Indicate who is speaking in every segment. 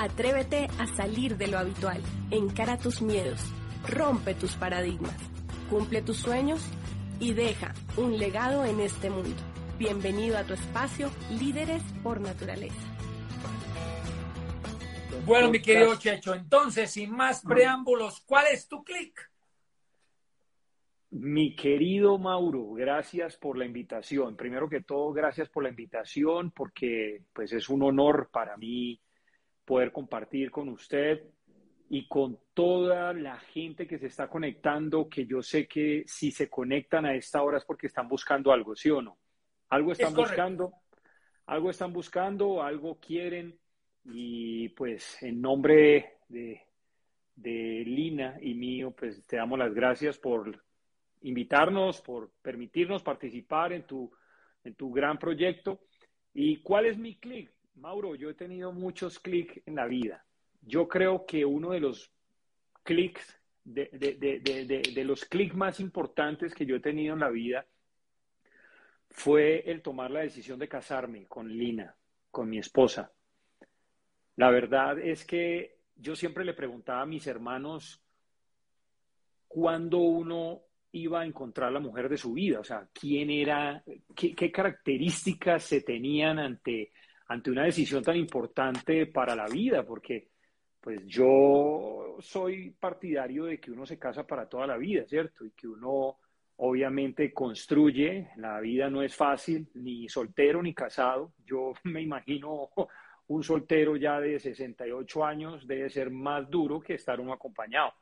Speaker 1: Atrévete a salir de lo habitual, encara tus miedos, rompe tus paradigmas, cumple tus sueños y deja un legado en este mundo. Bienvenido a tu espacio Líderes por Naturaleza.
Speaker 2: Bueno, mi querido Checho, entonces, sin más preámbulos, ¿cuál es tu clic?
Speaker 3: Mi querido Mauro, gracias por la invitación. Primero que todo, gracias por la invitación porque pues es un honor para mí poder compartir con usted y con toda la gente que se está conectando, que yo sé que si se conectan a esta hora es porque están buscando algo, ¿sí o no? Algo están buscando, algo están buscando, algo quieren y pues en nombre de, de Lina y mío, pues te damos las gracias por invitarnos, por permitirnos participar en tu, en tu gran proyecto. ¿Y cuál es mi clic? Mauro, yo he tenido muchos clics en la vida. Yo creo que uno de los clics, de, los clics más importantes que yo he tenido en la vida fue el tomar la decisión de casarme con Lina, con mi esposa. La verdad es que yo siempre le preguntaba a mis hermanos cuándo uno iba a encontrar la mujer de su vida, o sea, quién era, qué características se tenían ante ante una decisión tan importante para la vida, porque pues yo soy partidario de que uno se casa para toda la vida, ¿cierto? Y que uno obviamente construye, la vida no es fácil, ni soltero ni casado. Yo me imagino un soltero ya de 68 años debe ser más duro que estar uno acompañado.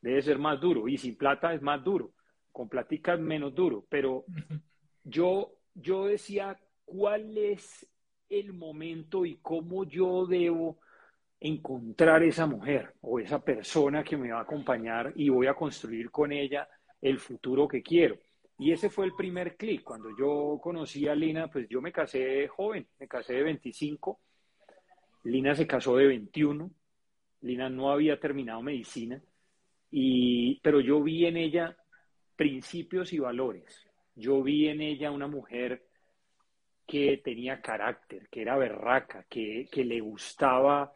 Speaker 3: Debe ser más duro. Y sin plata es más duro. Con platica es menos duro. Pero yo, yo decía, ¿cuál es el momento y cómo yo debo encontrar esa mujer o esa persona que me va a acompañar y voy a construir con ella el futuro que quiero. Y ese fue el primer clic. Cuando yo conocí a Lina, pues yo me casé joven, me casé de 25. Lina se casó de 21. Lina no había terminado medicina, y, pero yo vi en ella principios y valores. Yo vi en ella una mujer que tenía carácter, que era berraca, que, le gustaba,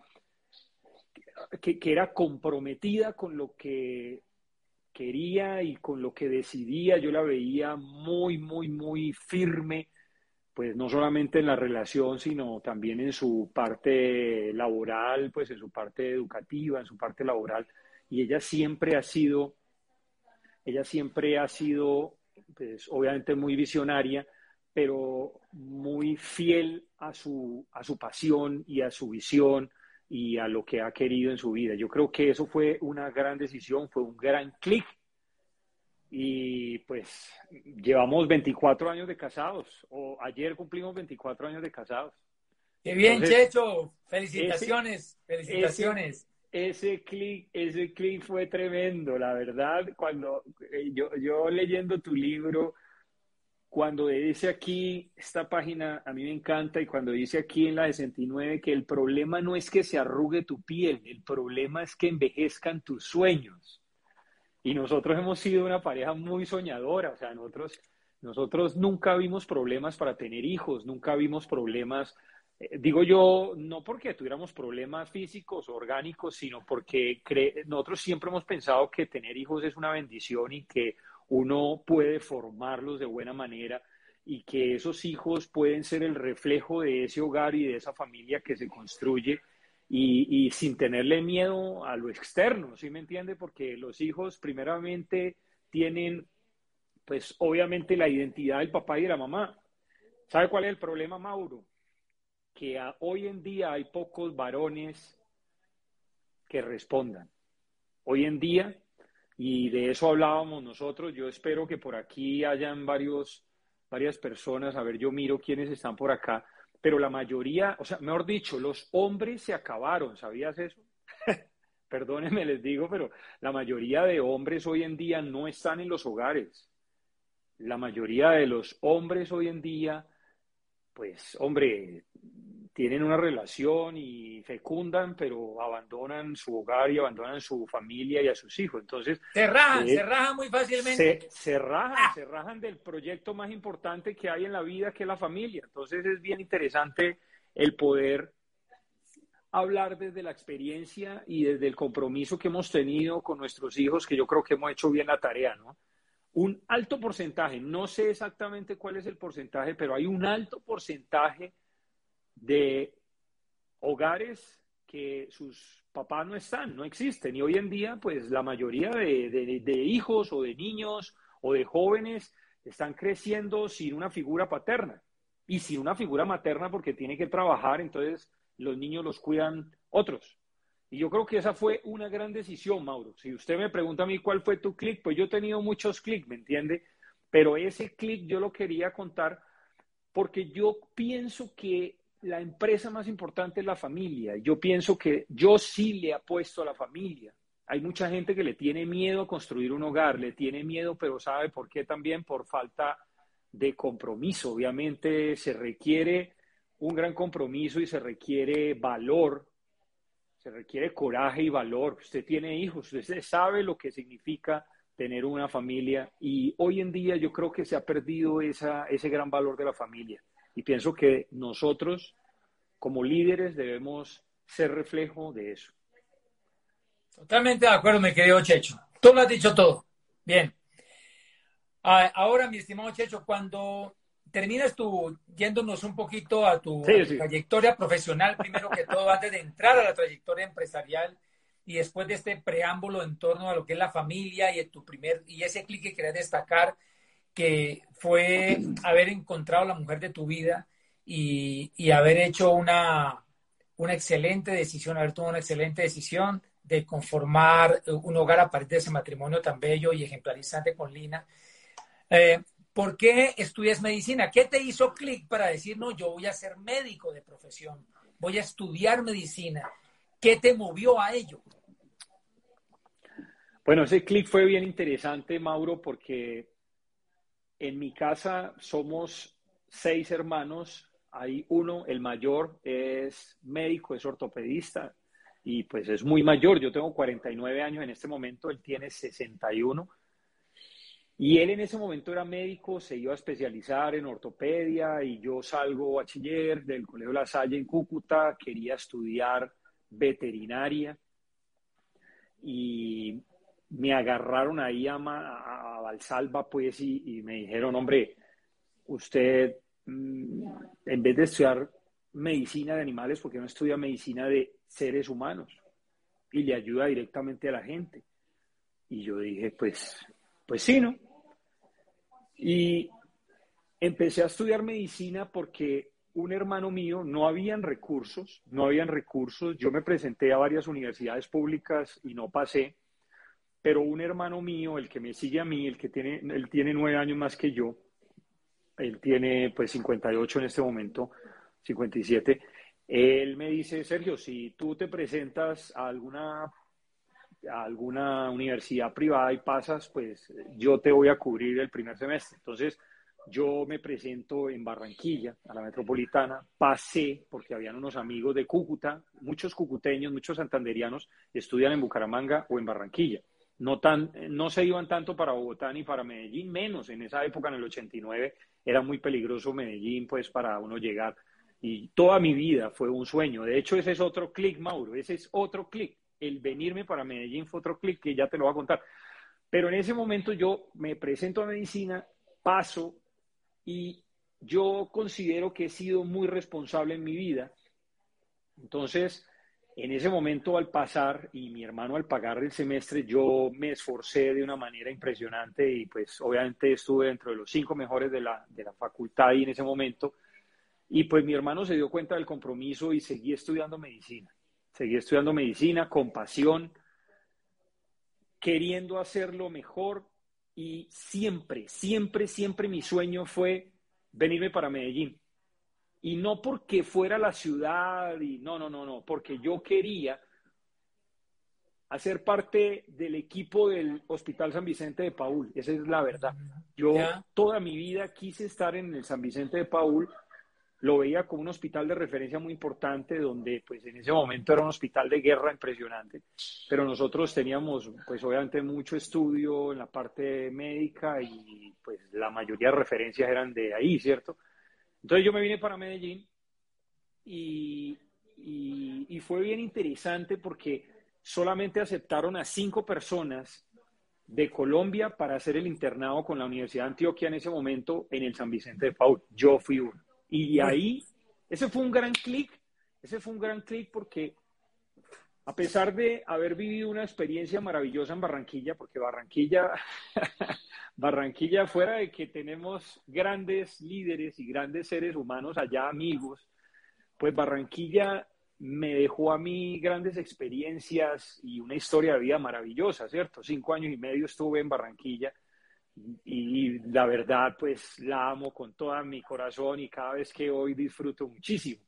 Speaker 3: que, que, era comprometida con lo que quería y con lo que decidía. Yo la veía muy, muy, muy firme, pues no solamente en la relación, sino también en su parte laboral, pues en su parte educativa, en su parte laboral. Y ella siempre ha sido, ella siempre ha sido, pues obviamente muy visionaria, pero muy fiel a su, a su pasión y a su visión y a lo que ha querido en su vida. Yo creo que eso fue una gran decisión, fue un gran clic. Y pues llevamos 24 años de casados, o ayer cumplimos 24 años de casados.
Speaker 2: Qué bien, Checho. Felicitaciones, felicitaciones.
Speaker 3: Ese, clic, ese clic fue tremendo, la verdad. Cuando eh, yo, yo leyendo tu libro, cuando dice aquí, esta página a mí me encanta, y cuando dice aquí en la 69 que el problema no es que se arrugue tu piel, el problema es que envejezcan tus sueños. Y nosotros hemos sido una pareja muy soñadora, o sea, nosotros, nosotros nunca vimos problemas para tener hijos, nunca vimos problemas, eh, digo yo, no porque tuviéramos problemas físicos o orgánicos, sino porque nosotros siempre hemos pensado que tener hijos es una bendición y que uno puede formarlos de buena manera y que esos hijos pueden ser el reflejo de ese hogar y de esa familia que se construye y, sin tenerle miedo a lo externo, ¿sí me entiende? Porque los hijos primeramente tienen, pues obviamente la identidad del papá y de la mamá. ¿Sabe cuál es el problema, Mauro? Que hoy en día hay pocos varones que respondan. Hoy en día y de eso hablábamos nosotros. Yo espero que por aquí hayan varios varias personas, a ver, yo miro quiénes están por acá, pero la mayoría, o sea, mejor dicho, los hombres se acabaron, ¿sabías eso? Perdónenme, les digo, pero la mayoría de hombres hoy en día no están en los hogares. La mayoría de los hombres hoy en día, pues, hombre, tienen una relación y fecundan, pero abandonan su hogar y abandonan su familia y a sus hijos. Entonces...
Speaker 2: Se rajan, se rajan muy fácilmente.
Speaker 3: Se, se rajan, se rajan del proyecto más importante que hay en la vida, que es la familia. Entonces es bien interesante el poder hablar desde la experiencia y desde el compromiso que hemos tenido con nuestros hijos, que yo creo que hemos hecho bien la tarea, ¿no? Un alto porcentaje, no sé exactamente cuál es el porcentaje, pero hay un alto porcentaje de hogares que sus papás no están, no existen. Y hoy en día, pues la mayoría de, hijos o de niños o de jóvenes están creciendo sin una figura paterna y sin una figura materna porque tiene que trabajar, entonces los niños los cuidan otros. Y yo creo que esa fue una gran decisión, Mauro. Si usted me pregunta a mí cuál fue tu clic, pues yo he tenido muchos clics, ¿me entiende? Pero ese clic yo lo quería contar porque yo pienso que la empresa más importante es la familia. Yo pienso que yo sí le apuesto a la familia. Hay mucha gente que le tiene miedo a construir un hogar, le tiene miedo, pero ¿sabe por qué también? Por falta de compromiso. Obviamente se requiere un gran compromiso y se requiere valor, se requiere coraje y valor. Usted tiene hijos, usted sabe lo que significa tener una familia y hoy en día yo creo que se ha perdido esa, ese gran valor de la familia. Y pienso que nosotros, como líderes, debemos ser reflejo de eso.
Speaker 2: Totalmente de acuerdo, mi querido Checho. Tú lo has dicho todo. Bien. Ah, ahora, mi estimado Checho, cuando terminas tú yéndonos un poquito a tu, trayectoria profesional, primero que todo, antes de entrar a la trayectoria empresarial y después de este preámbulo en torno a lo que es la familia y tu primer y ese clic que querías destacar que fue haber encontrado la mujer de tu vida y, y haber hecho una, una excelente decisión, haber tomado una excelente decisión de conformar un hogar a partir de ese matrimonio tan bello y ejemplarizante con Lina. Eh, ¿Por qué estudias medicina? ¿Qué te hizo clic para decir, no, yo voy a ser médico de profesión, voy a estudiar medicina? ¿Qué te movió a ello?
Speaker 3: Bueno, ese clic fue bien interesante, Mauro, porque en mi casa somos seis hermanos. Hay uno, el mayor, es médico, es ortopedista y pues es muy mayor. Yo tengo 49 años en este momento, él tiene 61. Y él en ese momento era médico, se iba a especializar en ortopedia y yo salgo bachiller del Colegio La Salle en Cúcuta, quería estudiar veterinaria y me agarraron ahí a, a, Valsalva, pues, y, me dijeron, hombre, usted, mm, en vez de estudiar medicina de animales, porque no estudia medicina de seres humanos? Y le ayuda directamente a la gente. Y yo dije, pues, pues sí, ¿no? Y empecé a estudiar medicina porque un hermano mío, no habían recursos, no habían recursos. Yo me presenté a varias universidades públicas y no pasé pero un hermano mío, el que me sigue a mí, el que tiene, él tiene nueve años más que yo, él tiene pues 58 en este momento, 57, él me dice, Sergio, si tú te presentas a alguna, a alguna universidad privada y pasas, pues yo te voy a cubrir el primer semestre. Entonces, yo me presento en Barranquilla, a la metropolitana, pasé, porque habían unos amigos de Cúcuta, muchos cucuteños, muchos santanderianos, estudian en Bucaramanga o en Barranquilla no, tan, no se iban tanto para Bogotá ni para Medellín, menos en esa época, en el 89, era muy peligroso Medellín, pues para uno llegar. Y toda mi vida fue un sueño. De hecho, ese es otro clic, Mauro, ese es otro clic. El venirme para Medellín fue otro clic que ya te lo voy a contar. Pero en ese momento yo me presento a medicina, paso y yo considero que he sido muy responsable en mi vida. Entonces, en ese momento, al pasar y mi hermano al pagar el semestre, yo me esforcé de una manera impresionante y pues obviamente estuve dentro de los cinco mejores de la, de la facultad y en ese momento. Y pues mi hermano se dio cuenta del compromiso y seguí estudiando medicina. Seguí estudiando medicina con pasión, queriendo hacerlo mejor y siempre, siempre, siempre mi sueño fue venirme para Medellín. Y no porque fuera la ciudad, y no, no, no, no, porque yo quería hacer parte del equipo del Hospital San Vicente de Paul. Esa es la verdad. Yo toda mi vida quise estar en el San Vicente de Paul. Lo veía como un hospital de referencia muy importante, donde pues en ese momento era un hospital de guerra impresionante. Pero nosotros teníamos pues obviamente mucho estudio en la parte médica y pues la mayoría de referencias eran de ahí, ¿cierto? Entonces yo me vine para Medellín y, fue bien interesante porque solamente aceptaron a cinco personas de Colombia para hacer el internado con la Universidad de Antioquia en ese momento en el San Vicente de Paul. Yo fui uno. Y ahí, ese fue un gran clic, ese fue un gran clic porque a pesar de haber vivido una experiencia maravillosa en Barranquilla, porque Barranquilla, Barranquilla fuera de que tenemos grandes líderes y grandes seres humanos allá, amigos, pues Barranquilla me dejó a mí grandes experiencias y una historia de vida maravillosa, ¿cierto? Cinco años y medio estuve en Barranquilla y la verdad, pues la amo con todo mi corazón y cada vez que voy disfruto muchísimo.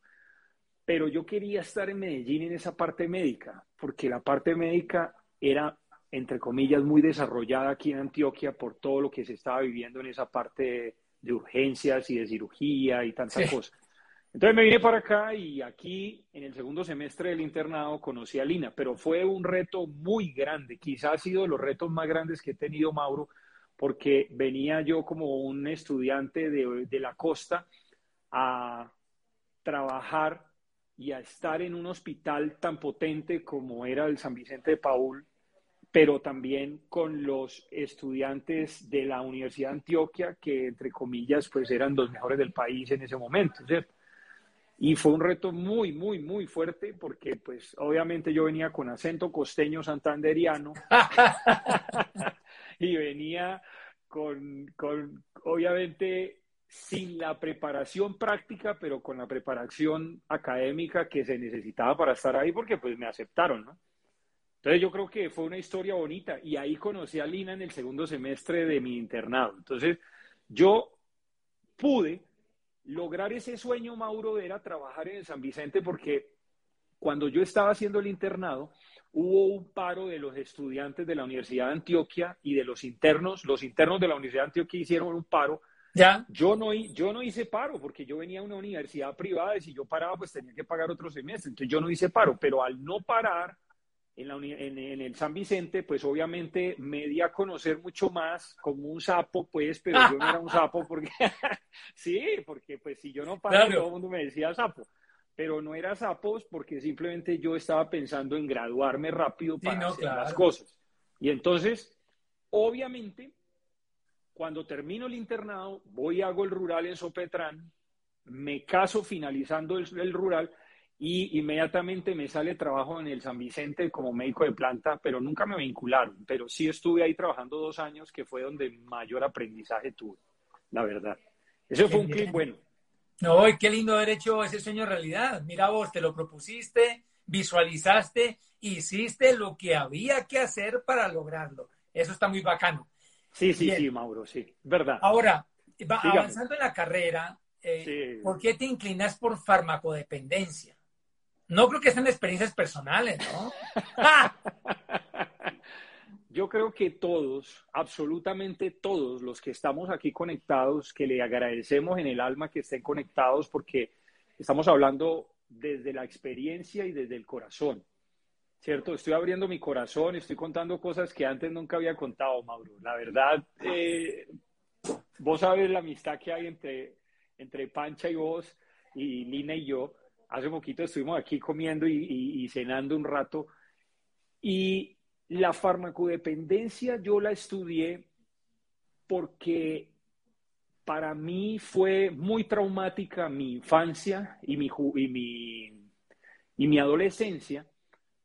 Speaker 3: Pero yo quería estar en Medellín en esa parte médica, porque la parte médica era, entre comillas, muy desarrollada aquí en Antioquia por todo lo que se estaba viviendo en esa parte de, urgencias y de cirugía y tantas cosas. Entonces me vine para acá y aquí en el segundo semestre del internado conocí a Lina, pero fue un reto muy grande, quizás ha sido de los retos más grandes que he tenido, Mauro, porque venía yo como un estudiante de, de la costa a trabajar y a estar en un hospital tan potente como era el San Vicente de Paul, pero también con los estudiantes de la Universidad de Antioquia, que entre comillas, pues eran los mejores del país en ese momento, ¿cierto? Y fue un reto muy, muy, muy fuerte porque pues obviamente yo venía con acento costeño santanderiano y venía con, con, obviamente, sin la preparación práctica, pero con la preparación académica que se necesitaba para estar ahí porque pues me aceptaron, ¿no? Entonces yo creo que fue una historia bonita y ahí conocí a Lina en el segundo semestre de mi internado. Entonces yo pude lograr ese sueño, Mauro, era trabajar en San Vicente porque cuando yo estaba haciendo el internado, hubo un paro de los estudiantes de la Universidad de Antioquia y de los internos. Los internos de la Universidad de Antioquia hicieron un paro.
Speaker 2: ¿Ya?
Speaker 3: Yo, no, yo no hice paro porque yo venía a una universidad privada y si yo paraba, pues tenía que pagar otro semestre. Entonces yo no hice paro, pero al no parar, en, el San Vicente, pues obviamente me di a conocer mucho más como un sapo, pues, pero yo no era un sapo porque, sí, porque pues si yo no paraba, todo el mundo me decía sapo, pero no era sapos porque simplemente yo estaba pensando en graduarme rápido para hacer las cosas. Y entonces, obviamente, cuando termino el internado, voy y hago el rural en Sopetrán, me caso finalizando el rural y inmediatamente me sale trabajo en el San Vicente como médico de planta, pero nunca me vincularon, pero sí estuve ahí trabajando dos años, que fue donde mayor aprendizaje tuve, la verdad. Eso fue un clip bueno.
Speaker 2: No, y qué lindo haber hecho ese sueño realidad. Mira vos, te lo propusiste, visualizaste, hiciste lo que había que hacer para lograrlo. Eso está muy bacano.
Speaker 3: Sí, sí, sí, Mauro, sí, verdad.
Speaker 2: Ahora, avanzando en la carrera, eh, ¿por qué te inclinas por farmacodependencia? No creo que sean experiencias personales, ¿no?
Speaker 3: Yo creo que todos, absolutamente todos los que estamos aquí conectados, que le agradecemos en el alma que estén conectados porque estamos hablando desde la experiencia y desde el corazón, ¿cierto? Estoy abriendo mi corazón, estoy contando cosas que antes nunca había contado, Mauro. La verdad, eh, vos sabes la amistad que hay entre, entre Pancha y vos y Lina y yo hace poquito estuvimos aquí comiendo y, cenando un rato. Y la farmacodependencia yo la estudié porque para mí fue muy traumática mi infancia y mi, y mi, y mi adolescencia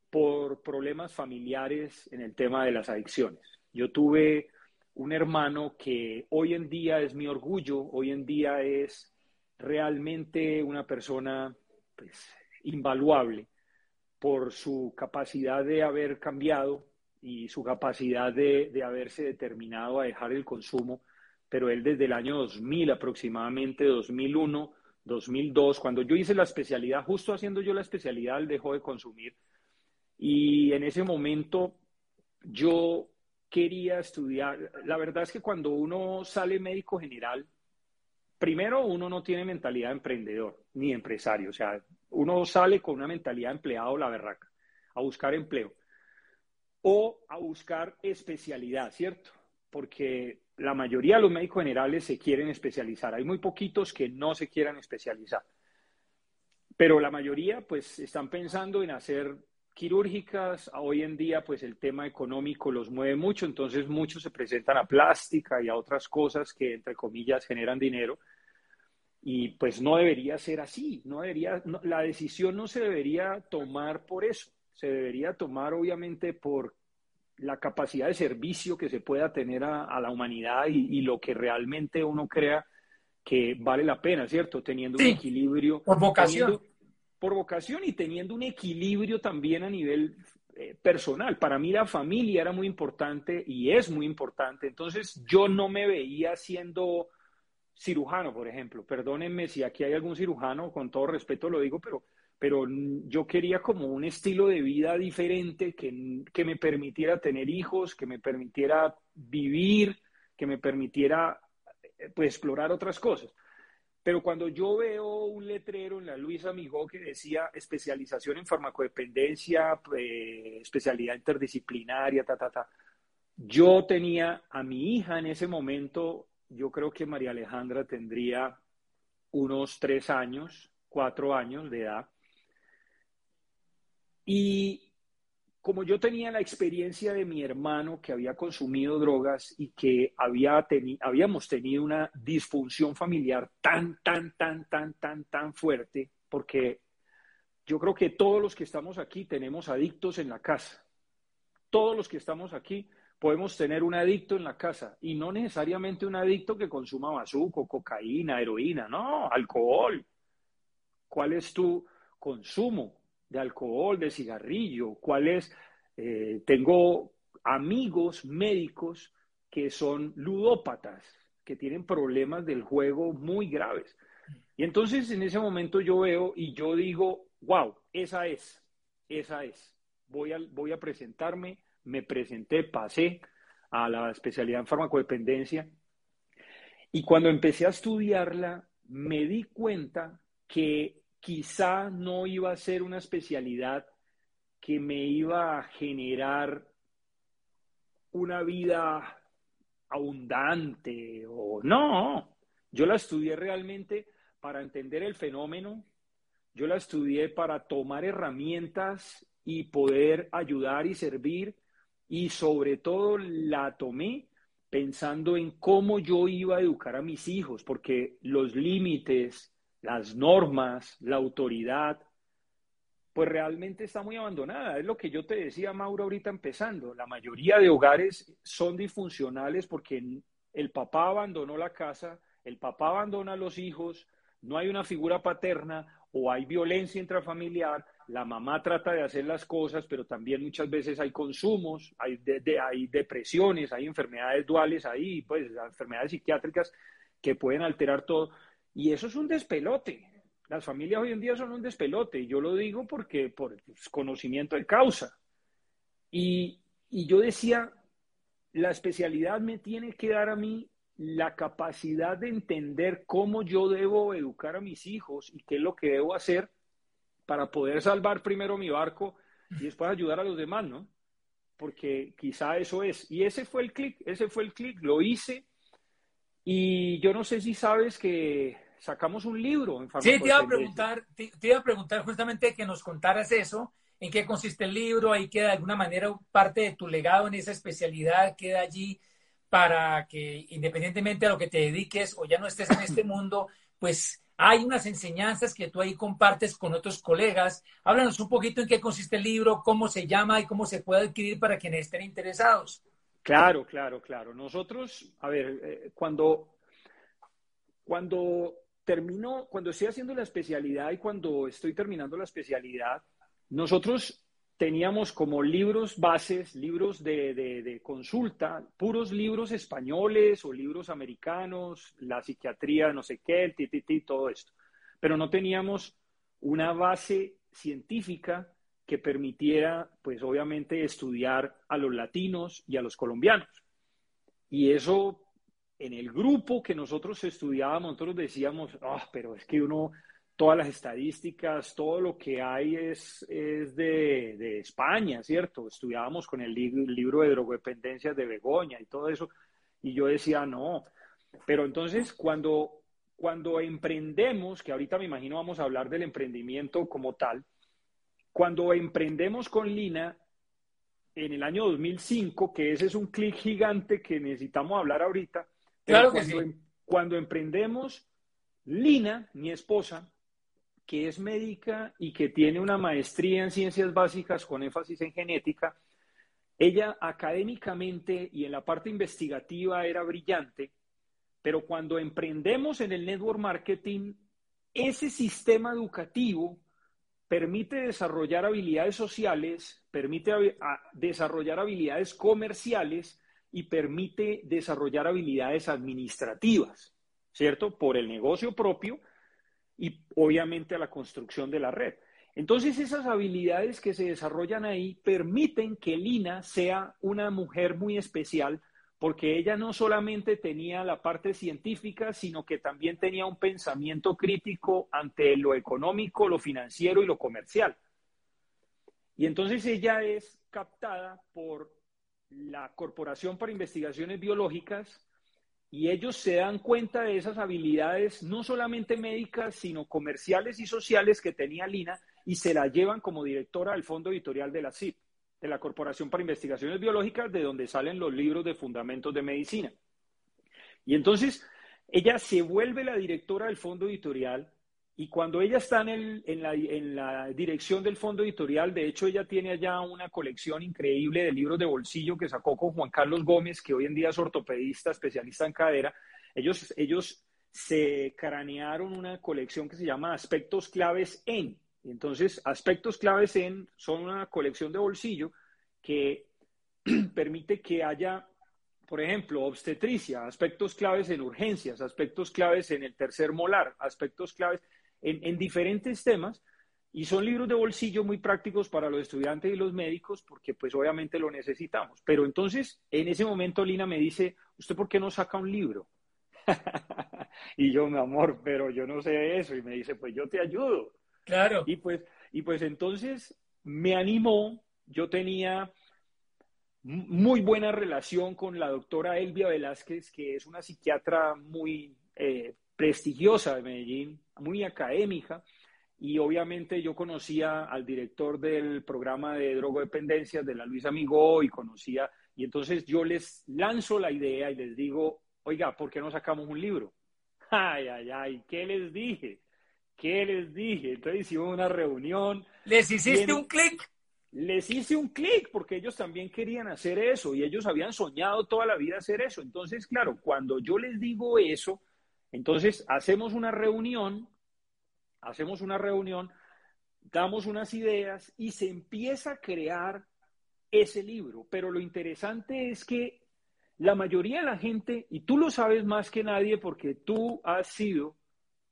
Speaker 3: por problemas familiares en el tema de las adicciones. Yo tuve un hermano que hoy en día es mi orgullo, hoy en día es realmente una persona pues, invaluable por su capacidad de haber cambiado y su capacidad de, haberse determinado a dejar el consumo pero él desde el año 2000 aproximadamente, 2001, 2002, cuando yo hice la especialidad, justo haciendo yo la especialidad, él dejó de consumir. Y en ese momento yo quería estudiar, la verdad es que cuando uno sale médico general, primero uno no tiene mentalidad de emprendedor ni empresario, o sea, uno sale con una mentalidad de empleado la berraca, a buscar empleo o a buscar especialidad, ¿cierto? Porque la mayoría de los médicos generales se quieren especializar. Hay muy poquitos que no se quieran especializar. Pero la mayoría, pues, están pensando en hacer quirúrgicas. Hoy en día, pues, el tema económico los mueve mucho, entonces muchos se presentan a plástica y a otras cosas que, entre comillas, generan dinero. Y pues no debería ser así, no debería, la decisión no se debería tomar por eso, se debería tomar obviamente por la capacidad de servicio que se pueda tener a, la humanidad y, lo que realmente uno crea que vale la pena, ¿cierto? Teniendo un equilibrio.
Speaker 2: Por vocación.
Speaker 3: Por vocación y teniendo un equilibrio también a nivel eh, personal. Para mí la familia era muy importante y es muy importante. Entonces yo no me veía siendo cirujano, por ejemplo. Perdónenme si aquí hay algún cirujano, con todo respeto lo digo, pero pero yo quería como un estilo de vida diferente que, que me permitiera tener hijos, que me permitiera vivir, que me permitiera eh, pues, explorar otras cosas. Pero cuando yo veo un letrero en la Luisa Amigó que decía especialización en farmacodependencia, eh, especialidad interdisciplinaria, ta, ta, ta, yo tenía a mi hija en ese momento, yo creo que María Alejandra tendría unos tres años, cuatro años de edad, y como yo tenía la experiencia de mi hermano que había consumido drogas y que había habíamos tenido una disfunción familiar tan, tan, tan, tan, tan, tan fuerte, porque yo creo que todos los que estamos aquí tenemos adictos en la casa. Todos los que estamos aquí podemos tener un adicto en la casa y no necesariamente un adicto que consuma bazuco, cocaína, heroína, no, alcohol. ¿Cuál es tu consumo? De alcohol, de cigarrillo, cuál es. Eh, tengo amigos médicos que son ludópatas, que tienen problemas del juego muy graves. Y entonces en ese momento yo veo y yo digo, wow, esa es, esa es. Voy a, voy a presentarme, me presenté, pasé a la especialidad en farmacodependencia. Y cuando empecé a estudiarla, me di cuenta que quizá no iba a ser una especialidad que me iba a generar una vida abundante o no. Yo la estudié realmente para entender el fenómeno, yo la estudié para tomar herramientas y poder ayudar y servir y sobre todo la tomé pensando en cómo yo iba a educar a mis hijos, porque los límites, las normas, la autoridad, pues realmente está muy abandonada. Es lo que yo te decía, Mauro, ahorita empezando. La mayoría de hogares son disfuncionales porque el papá abandonó la casa, el papá abandona a los hijos, no hay una figura paterna o hay violencia intrafamiliar, la mamá trata de hacer las cosas, pero también muchas veces hay consumos, hay, hay depresiones, hay enfermedades duales ahí, pues enfermedades psiquiátricas que pueden alterar todo. Y eso es un despelote. Las familias hoy en día son un despelote. Yo lo digo porque por conocimiento de causa. Y, y yo decía, la especialidad me tiene que dar a mí la capacidad de entender cómo yo debo educar a mis hijos y qué es lo que debo hacer para poder salvar primero mi barco y después ayudar a los demás, ¿no? Porque quizá eso es. Y ese fue el clic, ese fue el clic, lo hice. Y yo no sé si sabes que sacamos un libro en
Speaker 2: Sí, te iba a preguntar, te, iba a preguntar justamente que nos contaras eso, en qué consiste el libro, ahí queda de alguna manera parte de tu legado en esa especialidad, queda allí para que independientemente de lo que te dediques o ya no estés en este mundo, pues hay unas enseñanzas que tú ahí compartes con otros colegas. Háblanos un poquito en qué consiste el libro, cómo se llama y cómo se puede adquirir para quienes estén interesados.
Speaker 3: Claro, claro, claro. Nosotros, a ver, eh, cuando, cuando termino, cuando estoy haciendo la especialidad y cuando estoy terminando la especialidad, nosotros teníamos como libros bases, libros de, consulta, puros libros españoles o libros americanos, la psiquiatría, no sé qué, el tititi, todo esto. Pero no teníamos una base científica que permitiera, pues obviamente, estudiar a los latinos y a los colombianos. Y eso, en el grupo que nosotros estudiábamos, nosotros decíamos, ah, pero es que uno todas las estadísticas, todo lo que hay es, es de, de, España, ¿cierto? Estudiábamos con el, libro de drogodependencias de Begoña y todo eso, y yo decía, no, pero entonces cuando, cuando emprendemos, que ahorita me imagino vamos a hablar del emprendimiento como tal, cuando emprendemos con Lina en el año 2005, que ese es un clic gigante que necesitamos hablar ahorita,
Speaker 2: claro que sí.
Speaker 3: Em, cuando emprendemos, Lina, mi esposa, que es médica y que tiene una maestría en ciencias básicas con énfasis en genética, ella académicamente y en la parte investigativa era brillante, pero cuando emprendemos en el network marketing, ese sistema educativo permite desarrollar habilidades sociales, permite desarrollar habilidades comerciales y permite desarrollar habilidades administrativas, ¿cierto? Por el negocio propio y obviamente a la construcción de la red. Entonces esas habilidades que se desarrollan ahí permiten que Lina sea una mujer muy especial porque ella no solamente tenía la parte científica, sino que también tenía un pensamiento crítico ante lo económico, lo financiero y lo comercial. Y entonces ella es captada por la Corporación para Investigaciones Biológicas y ellos se dan cuenta de esas habilidades, no solamente médicas, sino comerciales y sociales que tenía Lina, y se la llevan como directora del fondo editorial de la CIP, de la Corporación para Investigaciones Biológicas, de donde salen los libros de fundamentos de medicina. Y entonces ella se vuelve la directora del fondo editorial y cuando ella está en, la, dirección del fondo editorial, de hecho ella tiene allá una colección increíble de libros de bolsillo que sacó con Juan Carlos Gómez, que hoy en día es ortopedista, especialista en cadera. Ellos, ellos se cranearon una colección que se llama Aspectos Claves en. Entonces, Aspectos Claves en son una colección de bolsillo que permite que haya, por ejemplo, obstetricia, aspectos claves en urgencias, aspectos claves en el tercer molar, aspectos claves en, diferentes temas y son libros de bolsillo muy prácticos para los estudiantes y los médicos porque pues obviamente lo necesitamos. Pero entonces en ese momento Lina me dice, ¿usted por qué no saca un libro? y yo, mi amor, pero yo no sé eso. Y me dice, pues yo te ayudo.
Speaker 2: Claro.
Speaker 3: Y pues, y pues entonces me animó, yo tenía muy buena relación con la doctora Elvia Velázquez, que es una psiquiatra muy eh, prestigiosa de Medellín, muy académica, y obviamente yo conocía al director del programa de drogodependencias de la Luisa Amigó y conocía, y entonces yo les lanzo la idea y les digo, oiga, ¿por qué no sacamos un libro? Ay, ay, ay, ¿qué les dije? ¿Qué les dije? Entonces hicimos una reunión.
Speaker 2: ¿Les hiciste un clic?
Speaker 3: Les hice un clic porque ellos también querían hacer eso y ellos habían soñado toda la vida hacer eso. Entonces, claro, cuando yo les digo eso, entonces, hacemos una reunión, hacemos una reunión, damos unas ideas y se empieza a crear ese libro. Pero lo interesante es que la mayoría de la gente, y tú lo sabes más que nadie porque tú has sido,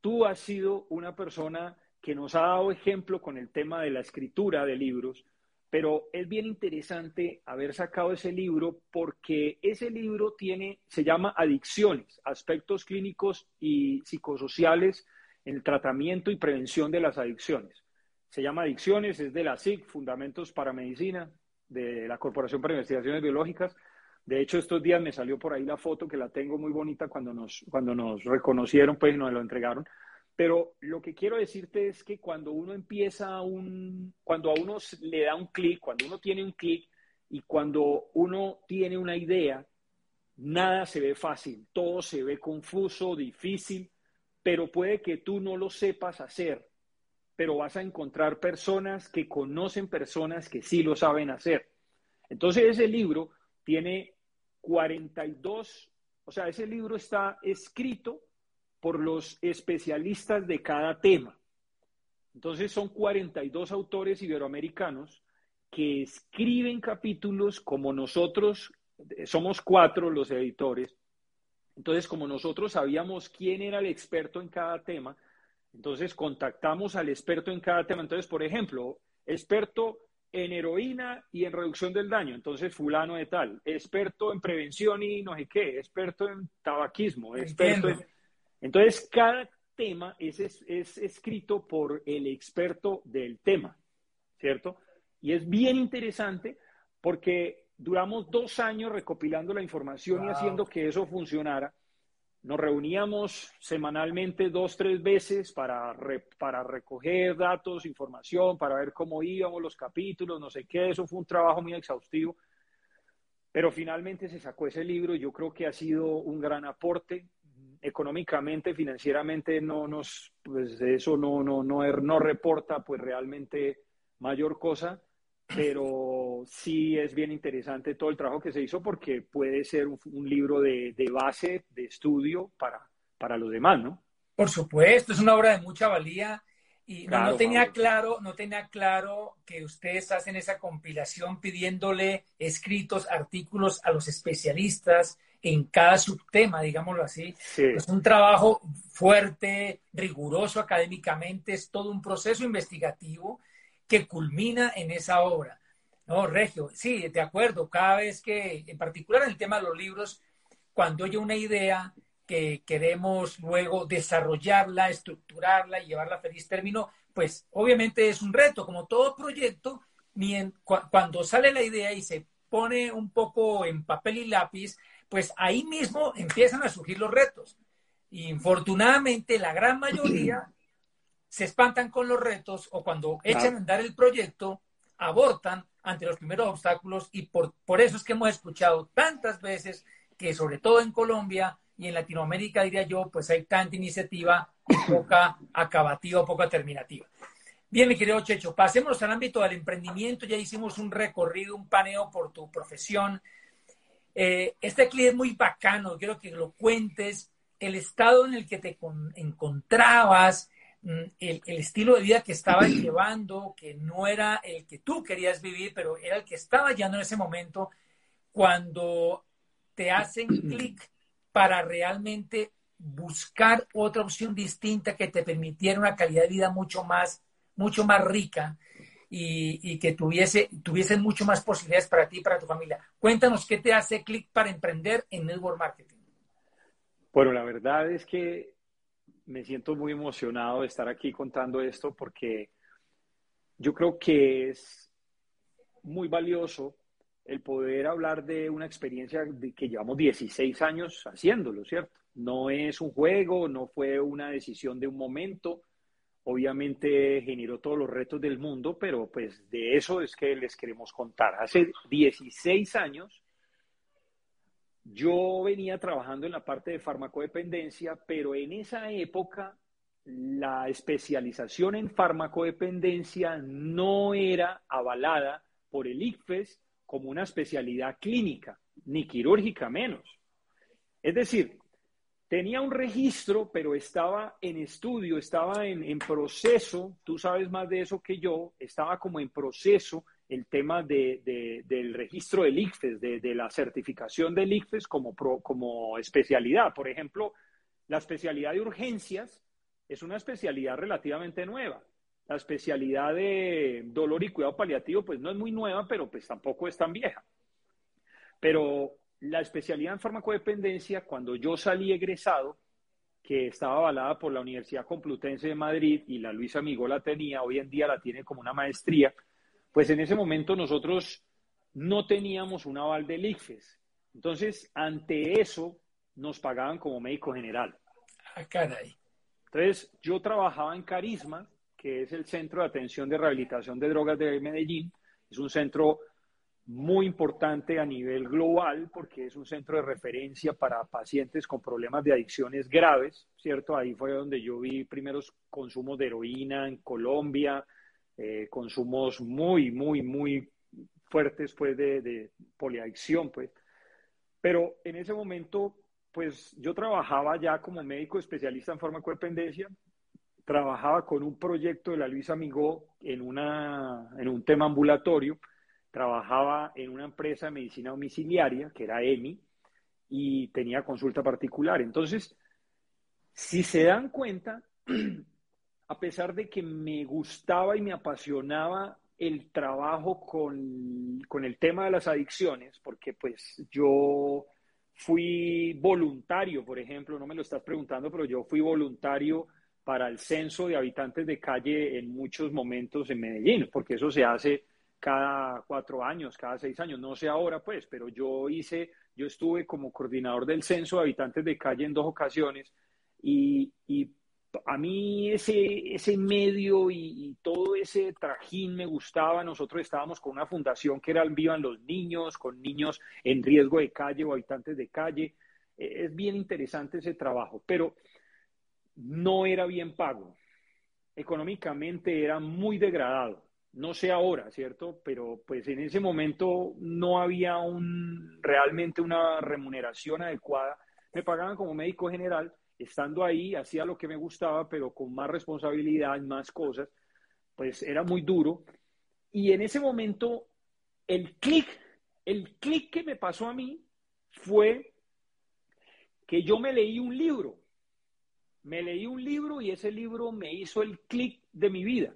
Speaker 3: tú has sido una persona que nos ha dado ejemplo con el tema de la escritura de libros, pero es bien interesante haber sacado ese libro porque ese libro tiene, se llama Adicciones, aspectos clínicos y psicosociales en el tratamiento y prevención de las adicciones. Se llama Adicciones, es de la SIC, Fundamentos para Medicina, de la Corporación para Investigaciones Biológicas. De hecho, estos días me salió por ahí la foto que la tengo muy bonita cuando nos, cuando nos reconocieron, pues nos lo entregaron. Pero lo que quiero decirte es que cuando uno empieza un, cuando a uno le da un clic, cuando uno tiene un clic y cuando uno tiene una idea, nada se ve fácil, todo se ve confuso, difícil, pero puede que tú no lo sepas hacer, pero vas a encontrar personas que conocen personas que sí lo saben hacer. Entonces ese libro tiene 42, o sea, ese libro está escrito por los especialistas de cada tema. Entonces son 42 autores iberoamericanos que escriben capítulos como nosotros, somos cuatro los editores, entonces como nosotros sabíamos quién era el experto en cada tema, entonces contactamos al experto en cada tema. Entonces, por ejemplo, experto en heroína y en reducción del daño, entonces fulano de tal, experto en prevención y no sé qué, experto en tabaquismo, experto en... Entonces, cada tema es, es, escrito por el experto del tema, ¿cierto? Y es bien interesante porque duramos dos años recopilando la información y haciendo que eso funcionara. Nos reuníamos semanalmente dos, tres veces para, para recoger datos, información, para ver cómo íbamos los capítulos, no sé qué. Eso fue un trabajo muy exhaustivo. Pero finalmente se sacó ese libro yo creo que ha sido un gran aporte. Económicamente, financieramente, no nos, pues eso no, no, no, no reporta pues realmente mayor cosa pero sí es bien interesante todo el trabajo que se hizo porque puede ser un, libro de, base, de estudio para, para los demás, ¿no?
Speaker 2: Por supuesto, es una obra de mucha valía y no, tenía claro, no tenía claro que ustedes hacen esa compilación pidiéndole escritos, artículos a los especialistas en cada subtema, digámoslo así. Es un trabajo fuerte, riguroso académicamente, es todo un proceso investigativo que culmina en esa obra. No, Regio, sí, de acuerdo. Cada vez que, en particular en el tema de los libros, cuando hay una idea que queremos luego desarrollarla, estructurarla y llevarla a feliz término, pues obviamente es un reto, como todo proyecto, cuando sale la idea y se pone un poco en papel y lápiz, pues ahí mismo empiezan a surgir los retos. Y infortunadamente la gran mayoría se espantan con los retos o cuando echan a andar el proyecto, abortan ante los primeros obstáculos y por, por eso es que hemos escuchado tantas veces que sobre todo en Colombia y en Latinoamérica, diría yo, pues hay tanta iniciativa y poca acabativa, poca terminativa. Bien, mi querido Checho, pasemos al ámbito del emprendimiento. Ya hicimos un recorrido, un paneo por tu profesión. Eh, este clip es muy bacano, quiero que lo cuentes, el estado en el que te encontrabas, Mm, el, estilo de vida que estabas llevando, que no era el que tú querías vivir, pero era el que estaba llevando en ese momento, cuando te hacen clic para realmente buscar otra opción distinta que te permitiera una calidad de vida mucho más, mucho más rica y, que tuviese, tuviesen mucho más posibilidades para ti y para tu familia. Cuéntanos qué te hace clic para emprender en Network Marketing.
Speaker 3: Bueno, la verdad es que me siento muy emocionado de estar aquí contando esto porque yo creo que es muy valioso el poder hablar de una experiencia de que llevamos 16 años haciéndolo, ¿cierto? No es un juego, no fue una decisión de un momento. Obviamente generó todos los retos del mundo, pero pues de eso es que les queremos contar. Hace 16 años yo venía trabajando en la parte de farmacodependencia, pero en esa época la especialización en farmacodependencia no era avalada por el ICFES como una especialidad clínica, ni quirúrgica menos. Es decir, tenía un registro, pero estaba en estudio, estaba en, proceso, tú sabes más de eso que yo, estaba como en proceso el tema del registro del ICFES, de, la certificación del ICFES como, como especialidad. Por ejemplo, la especialidad de urgencias es una especialidad relativamente nueva. La especialidad de dolor y cuidado paliativo, pues no es muy nueva, pero pues tampoco es tan vieja. Pero la especialidad en farmacodependencia, cuando yo salí egresado, que estaba avalada por la Universidad Complutense de Madrid y la Luisa Amigo la tenía, hoy en día la tiene como una maestría, pues en ese momento nosotros no teníamos un aval del ICFES. Entonces, ante eso, nos pagaban como médico general.
Speaker 2: Ah, caray.
Speaker 3: Entonces, yo trabajaba en Carisma, que es el Centro de Atención de Rehabilitación de Drogas de Medellín. Es un centro muy importante a nivel global porque es un centro de referencia para pacientes con problemas de adicciones graves, ¿cierto? Ahí fue donde yo vi primeros consumos de heroína en Colombia, eh, consumos muy, muy, muy fuertes pues, de, de poliadicción. Pues. Pero en ese momento, pues yo trabajaba ya como médico especialista en farmacodependencia, trabajaba con un proyecto de la Luisa Amigó en, una, en un tema ambulatorio, trabajaba en una empresa de medicina domiciliaria, que era EMI, y tenía consulta particular. Entonces, si se dan cuenta, a pesar de que me gustaba y me apasionaba el trabajo con, con, el tema de las adicciones, porque pues yo fui voluntario, por ejemplo, no me lo estás preguntando, pero yo fui voluntario para el censo de habitantes de calle en muchos momentos en Medellín, porque eso se hace cada cuatro años, cada seis años, no sé ahora pues, pero yo hice, yo estuve como coordinador del censo de habitantes de calle en dos ocasiones y, y a mí ese, ese medio y, todo ese trajín me gustaba. Nosotros estábamos con una fundación que era Vivan los Niños, con niños en riesgo de calle o habitantes de calle. E, es bien interesante ese trabajo, pero no era bien pago. Económicamente era muy degradado. No sé ahora, ¿cierto? Pero pues en ese momento no había un, realmente una remuneración adecuada. Me pagaban como médico general estando ahí, hacía lo que me gustaba, pero con más responsabilidad, más cosas, pues era muy duro. Y en ese momento, el clic, el clic que me pasó a mí fue que yo me leí un libro. Me leí un libro y ese libro me hizo el clic de mi vida.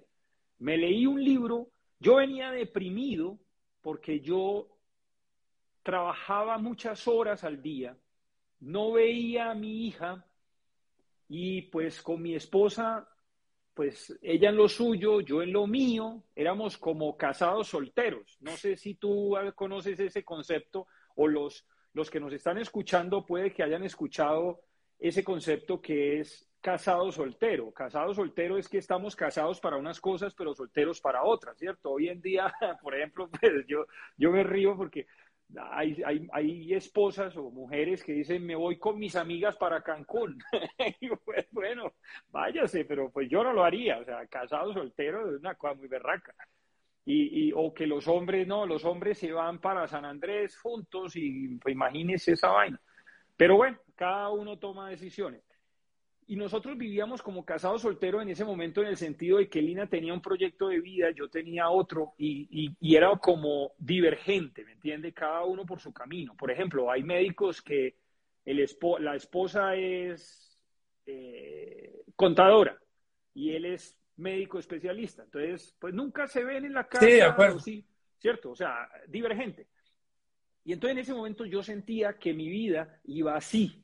Speaker 3: Me leí un libro, yo venía deprimido porque yo trabajaba muchas horas al día, no veía a mi hija y pues con mi esposa, pues ella en lo suyo, yo en lo mío, éramos como casados solteros. No sé si tú conoces ese concepto o los, los que nos están escuchando puede que hayan escuchado ese concepto que es casado soltero. Casado soltero es que estamos casados para unas cosas, pero solteros para otras, ¿cierto? Hoy en día, por ejemplo, pues yo, yo me río porque hay, hay, esposas o mujeres que dicen, me voy con mis amigas para Cancún. pues, bueno, váyase, pero pues yo no lo haría. O sea, casado, soltero, es una cosa muy berraca. Y, y, o que los hombres, no, los hombres se van para San Andrés juntos y pues, imagínense esa vaina. Pero bueno, cada uno toma decisiones. Y nosotros vivíamos como casados solteros en ese momento en el sentido de que Lina tenía un proyecto de vida, yo tenía otro y, era como divergente, ¿me entiende? Cada uno por su camino. Por ejemplo, hay médicos que el la esposa es eh, contadora y él es médico especialista. Entonces, pues nunca se ven en la casa.
Speaker 2: Sí, de acuerdo.
Speaker 3: Sí, ¿Cierto? O sea, divergente. Y entonces en ese momento yo sentía que mi vida iba así,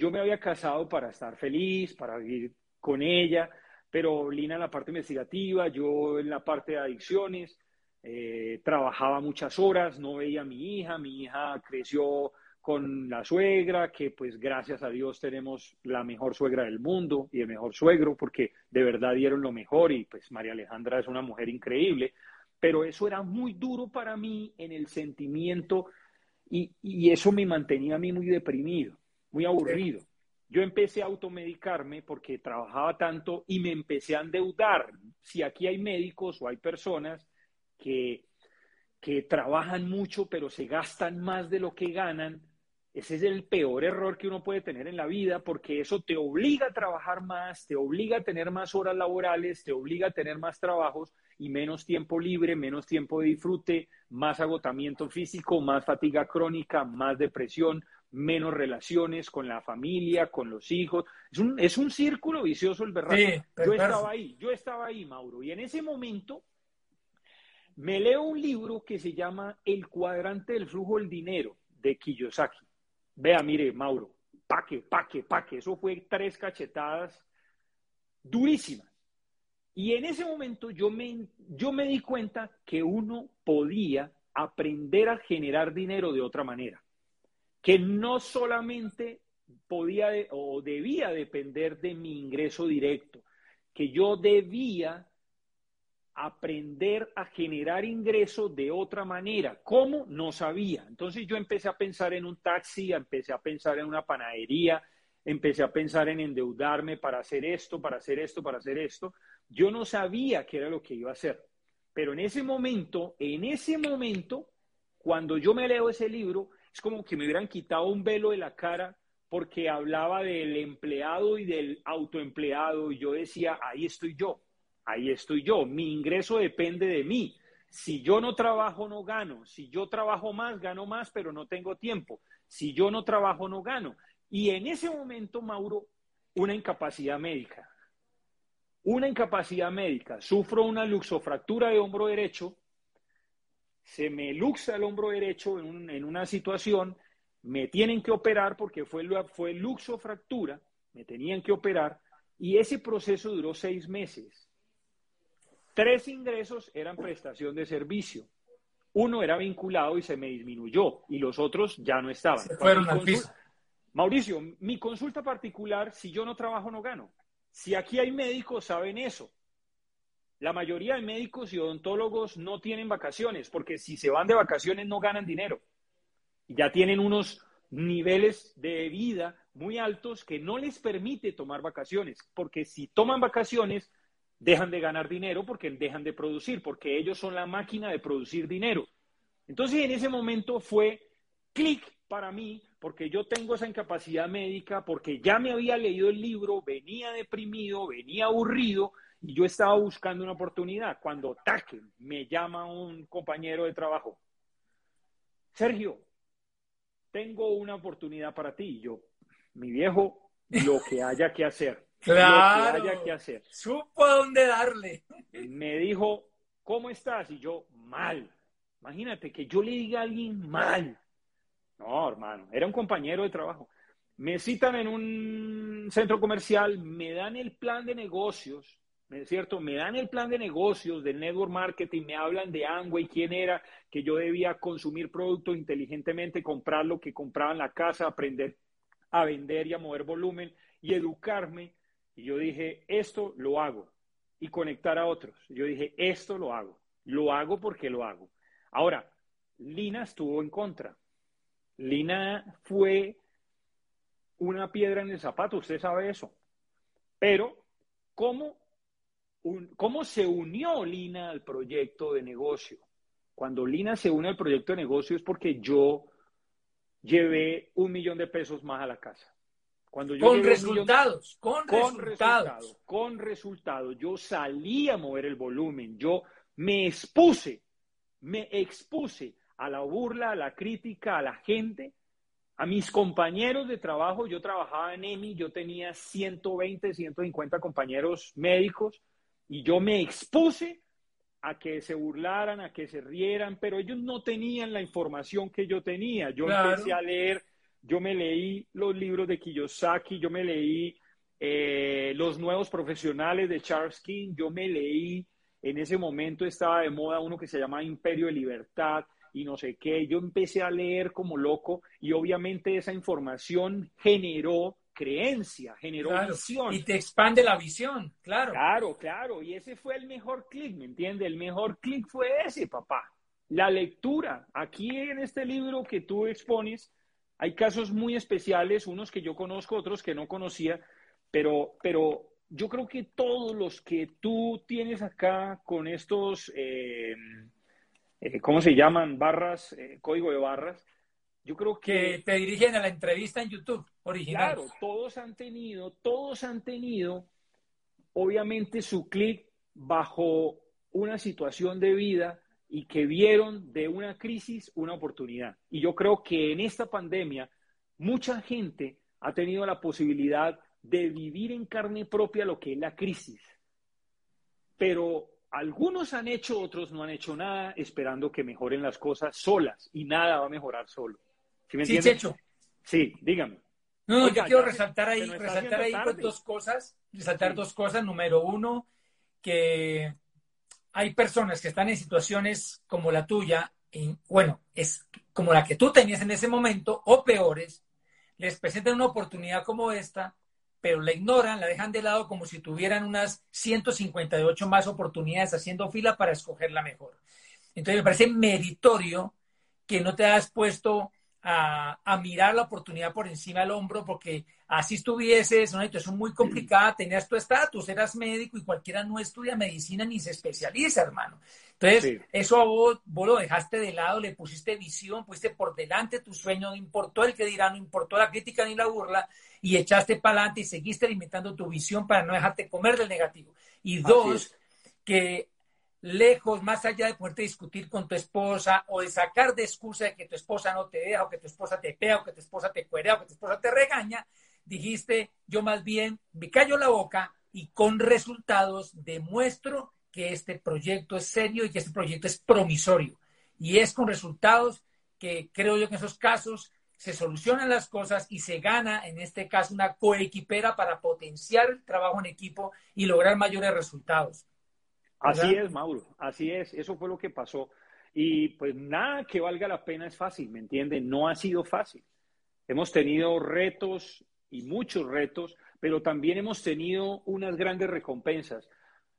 Speaker 3: yo me había casado para estar feliz, para vivir con ella, pero Lina en la parte investigativa, yo en la parte de adicciones, eh, trabajaba muchas horas, no veía a mi hija, mi hija creció con la suegra, que pues gracias a Dios tenemos la mejor suegra del mundo y el mejor suegro, porque de verdad dieron lo mejor y pues María Alejandra es una mujer increíble, pero eso era muy duro para mí en el sentimiento y, y eso me mantenía a mí muy deprimido muy aburrido. Yo empecé a automedicarme porque trabajaba tanto y me empecé a endeudar. Si aquí hay médicos o hay personas que, que trabajan mucho pero se gastan más de lo que ganan, ese es el peor error que uno puede tener en la vida porque eso te obliga a trabajar más, te obliga a tener más horas laborales, te obliga a tener más trabajos y menos tiempo libre, menos tiempo de disfrute, más agotamiento físico, más fatiga crónica, más depresión, menos relaciones con la familia, con los hijos. Es un, es un círculo vicioso el verdad. yo estaba ahí, yo estaba ahí, Mauro. Y en ese momento me leo un libro que se llama El cuadrante del flujo del dinero de Kiyosaki. Vea, mire, Mauro, paque, paque, paque. Eso fue tres cachetadas durísimas. Y en ese momento yo me, yo me di cuenta que uno podía aprender a generar dinero de otra manera que no solamente podía o debía depender de mi ingreso directo, que yo debía aprender a generar ingresos de otra manera. ¿Cómo? No sabía. Entonces yo empecé a pensar en un taxi, empecé a pensar en una panadería, empecé a pensar en endeudarme para hacer esto, para hacer esto, para hacer esto. Yo no sabía qué era lo que iba a hacer. Pero en ese momento, en ese momento, cuando yo me leo ese libro, es como que me hubieran quitado un velo de la cara porque hablaba del empleado y del autoempleado y yo decía, ahí estoy yo, ahí estoy yo, mi ingreso depende de mí. Si yo no trabajo, no gano. Si yo trabajo más, gano más, pero no tengo tiempo. Si yo no trabajo, no gano. Y en ese momento, Mauro, una incapacidad médica. Una incapacidad médica. Sufro una luxofractura de hombro derecho. Se me luxa el hombro derecho en, una situación. Me tienen que operar porque fue, fue luxofractura. Me tenían que operar. Y ese proceso duró seis meses. Tres ingresos eran prestación de servicio. Uno era vinculado y se me disminuyó y los otros ya no estaban.
Speaker 2: fueron al piso.
Speaker 3: Mauricio, mi consulta particular, si yo no trabajo, no gano. Si aquí hay médicos, saben eso. La mayoría de médicos y odontólogos no tienen vacaciones, porque si se van de vacaciones no ganan dinero. Ya tienen unos niveles de vida muy altos que no les permite tomar vacaciones, porque si toman vacaciones, dejan de ganar dinero porque dejan de producir, porque ellos son la máquina de producir dinero. Entonces en ese momento fue clic para mí, porque yo tengo esa incapacidad médica, porque ya me había leído el libro, venía deprimido, venía aburrido y yo estaba buscando una oportunidad. Cuando taque, me llama un compañero de trabajo. Sergio, tengo una oportunidad para ti. Y yo, mi viejo, lo que haya que hacer.
Speaker 2: Claro.
Speaker 3: Lo que haya que hacer.
Speaker 2: Supo dónde darle.
Speaker 3: Me dijo, ¿cómo estás? Y yo, mal. Imagínate que yo le diga a alguien mal. No, hermano, era un compañero de trabajo. Me citan en un centro comercial, me dan el plan de negocios, ¿es cierto? Me dan el plan de negocios del network marketing, me hablan de Amway, quién era, que yo debía consumir productos inteligentemente, comprar lo que compraba en la casa, aprender a vender y a mover volumen y educarme. Y yo dije, esto lo hago. Y conectar a otros. Yo dije, esto lo hago. Lo hago porque lo hago. Ahora, Lina estuvo en contra. Lina fue una piedra en el zapato, usted sabe eso. Pero, ¿cómo, ¿cómo se unió Lina al proyecto de negocio? Cuando Lina se une al proyecto de negocio es porque yo llevé un millón de pesos más a la casa.
Speaker 2: Cuando yo con resultados, con,
Speaker 3: con
Speaker 2: resultados.
Speaker 3: Con resultados. Yo salí a mover el volumen, yo me expuse, me expuse a la burla, a la crítica, a la gente, a mis compañeros de trabajo. Yo trabajaba en EMI, yo tenía 120, 150 compañeros médicos y yo me expuse a que se burlaran, a que se rieran, pero ellos no tenían la información que yo tenía. Yo empecé a leer, yo me leí los libros de Kiyosaki, yo me leí eh, los nuevos profesionales de Charles King, yo me leí, en ese momento estaba de moda uno que se llama Imperio de Libertad, y no sé qué. Yo empecé a leer como loco y obviamente esa información generó creencia, generó visión.
Speaker 2: Y te expande la visión, claro.
Speaker 3: Claro, claro. Y ese fue el mejor clic, ¿me entiendes? El mejor clic fue ese, papá. La lectura. Aquí en este libro que tú expones, hay casos muy especiales, unos que yo conozco, otros que no conocía, pero, pero yo creo que todos los que tú tienes acá con estos... Eh, eh, ¿cómo se llaman? Barras, eh, código de barras. Yo creo que,
Speaker 2: te dirigen a la entrevista en YouTube original.
Speaker 3: Claro, todos han tenido, todos han tenido, obviamente, su clic bajo una situación de vida y que vieron de una crisis una oportunidad. Y yo creo que en esta pandemia mucha gente ha tenido la posibilidad de vivir en carne propia lo que es la crisis. Pero algunos han hecho, otros no han hecho nada, esperando que mejoren las cosas solas y nada va a mejorar solo.
Speaker 2: ¿Sí, me sí Checho.
Speaker 3: Sí, dígame.
Speaker 2: No, yo quiero resaltar ahí, resaltar ahí dos cosas, resaltar dos cosas. Número uno, que hay personas que están en situaciones como la tuya, bueno, es como la que tú tenías en ese momento, o peores, les presentan una oportunidad como esta pero la ignoran, la dejan de lado como si tuvieran unas 158 más oportunidades haciendo fila para escoger la mejor. Entonces me parece meritorio que no te has puesto a, mirar la oportunidad por encima del hombro, porque así estuvieses, una situación muy complicada, tenías tu estatus, eras médico y cualquiera no estudia medicina ni se especializa, hermano. Entonces, eso a vos, vos lo dejaste de lado, le pusiste visión, pusiste por delante tu sueño, no importó el que dirá, no importó la crítica ni la burla, y echaste para adelante y seguiste limitando tu visión para no dejarte comer del negativo. Y dos, que lejos, más allá de poderte discutir con tu esposa o de sacar de excusa de que tu esposa no te deja o que tu esposa te pega o que tu esposa te cuerea o que tu esposa te regaña, dijiste, yo más bien me callo la boca y con resultados demuestro que este proyecto es serio y que este proyecto es promisorio. Y es con resultados que creo yo que en esos casos se solucionan las cosas y se gana, en este caso, una coequipera para potenciar el trabajo en equipo y lograr mayores resultados.
Speaker 3: Así es, Mauro, así es, eso fue lo que pasó. Y pues nada que valga la pena es fácil, ¿me entienden? No ha sido fácil. Hemos tenido retos y muchos retos, pero también hemos tenido unas grandes recompensas.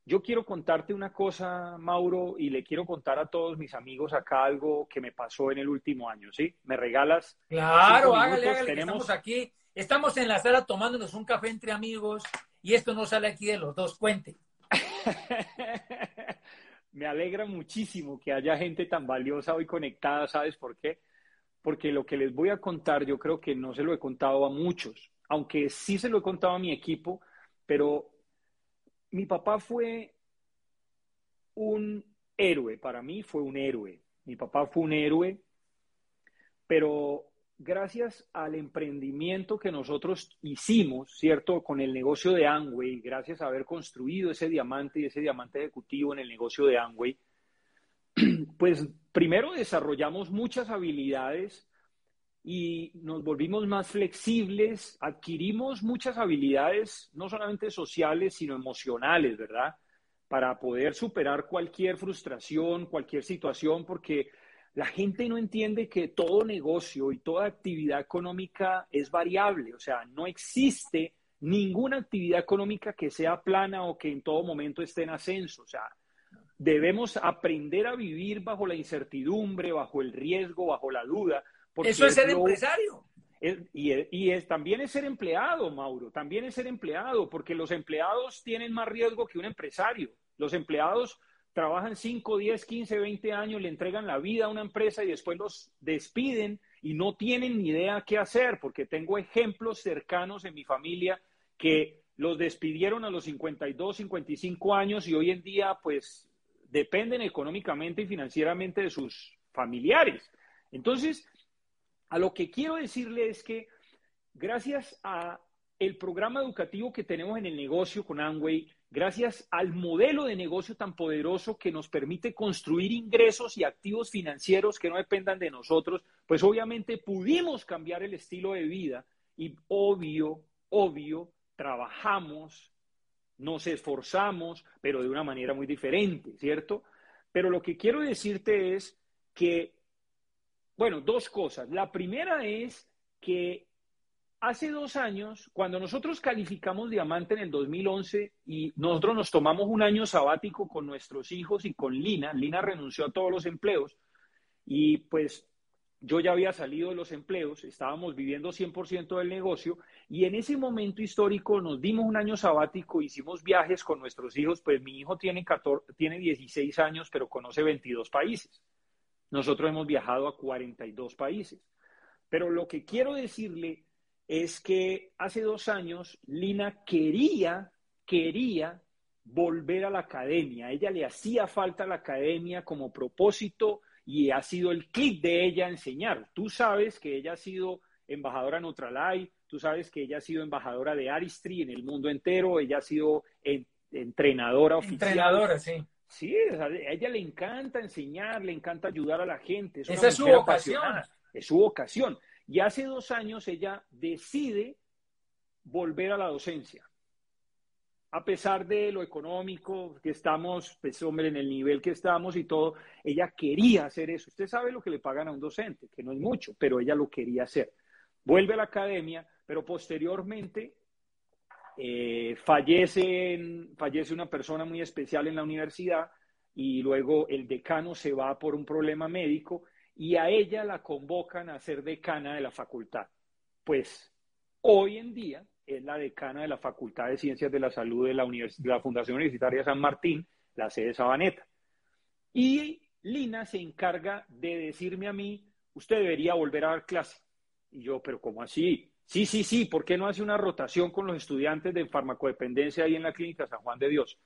Speaker 3: Yo quiero contarte una cosa, Mauro, y le quiero contar a todos mis amigos acá algo que me pasó en el último año, ¿sí? ¿Me regalas?
Speaker 2: Claro, hágale, hágale, estamos aquí. Estamos en la sala tomándonos un café entre amigos y esto no sale aquí de los dos. Cuente.
Speaker 3: me alegra muchísimo que haya gente tan valiosa hoy conectada, ¿sabes por qué? Porque lo que les voy a contar yo creo que no se lo he contado a muchos, aunque sí se lo he contado a mi equipo, pero mi papá fue un héroe, para mí fue un héroe. Mi papá fue un héroe, pero gracias al emprendimiento que nosotros hicimos, ¿cierto? Con el negocio de Amway, gracias a haber construido ese diamante y ese diamante ejecutivo en el negocio de Amway, pues primero desarrollamos muchas habilidades y nos volvimos más flexibles, adquirimos muchas habilidades, no solamente sociales, sino emocionales, ¿verdad? Para poder superar cualquier frustración, cualquier situación, porque la gente no entiende que todo negocio y toda actividad económica es variable, o sea, no existe ninguna actividad económica que sea plana o que en todo momento esté en ascenso, o sea, debemos aprender a vivir bajo la incertidumbre, bajo el riesgo, bajo la duda,
Speaker 2: eso es ser empresario.
Speaker 3: y, es, también es ser empleado, Mauro, también es ser empleado, porque los empleados tienen más riesgo que un empresario. Los empleados trabajan 5, 10, 15, 20 años, le entregan la vida a una empresa y después los despiden y no tienen ni idea qué hacer, porque tengo ejemplos cercanos en mi familia que los despidieron a los 52, 55 años y hoy en día pues dependen económicamente y financieramente de sus familiares. Entonces, a lo que quiero decirle es que gracias a el programa educativo que tenemos en el negocio con Amway, gracias al modelo de negocio tan poderoso que nos permite construir ingresos y activos financieros que no dependan de nosotros, pues obviamente pudimos cambiar el estilo de vida y obvio, obvio, trabajamos, nos esforzamos, pero de una manera muy diferente, ¿cierto? Pero lo que quiero decirte es que bueno, dos cosas. La primera es que hace dos años, cuando nosotros calificamos diamante en el 2011 y nosotros nos tomamos un año sabático con nuestros hijos y con Lina, Lina renunció a todos los empleos y pues yo ya había salido de los empleos, estábamos viviendo 100% del negocio y en ese momento histórico nos dimos un año sabático, hicimos viajes con nuestros hijos, pues mi hijo tiene, 14, tiene 16 años pero conoce 22 países. Nosotros hemos viajado a 42 países. Pero lo que quiero decirle es que hace dos años Lina quería, quería volver a la academia. A ella le hacía falta la academia como propósito y ha sido el clic de ella enseñar. Tú sabes que ella ha sido embajadora en Otralay, tú sabes que ella ha sido embajadora de Aristri en el mundo entero, ella ha sido entrenadora oficial.
Speaker 2: Entrenadora, sí.
Speaker 3: Sí, a ella le encanta enseñar, le encanta ayudar a la gente.
Speaker 2: Esa es su vocación.
Speaker 3: Es su vocación. Y hace dos años ella decide volver a la docencia. A pesar de lo económico que estamos, pues hombre, en el nivel que estamos y todo, ella quería hacer eso. Usted sabe lo que le pagan a un docente, que no es mucho, pero ella lo quería hacer. Vuelve a la academia, pero posteriormente eh, fallece, fallece una persona muy especial en la universidad y luego el decano se va por un problema médico y a ella la convocan a ser decana de la facultad. Pues hoy en día es la decana de la Facultad de Ciencias de la Salud de la, Fundación Universitaria San Martín, la sede Sabaneta. Y Lina se encarga de decirme a mí, usted debería volver a dar clase. Y yo, pero ¿cómo así? Sí, sí, sí, ¿por qué no hace una rotación con los estudiantes de farmacodependencia ahí en la clínica San Juan de Dios?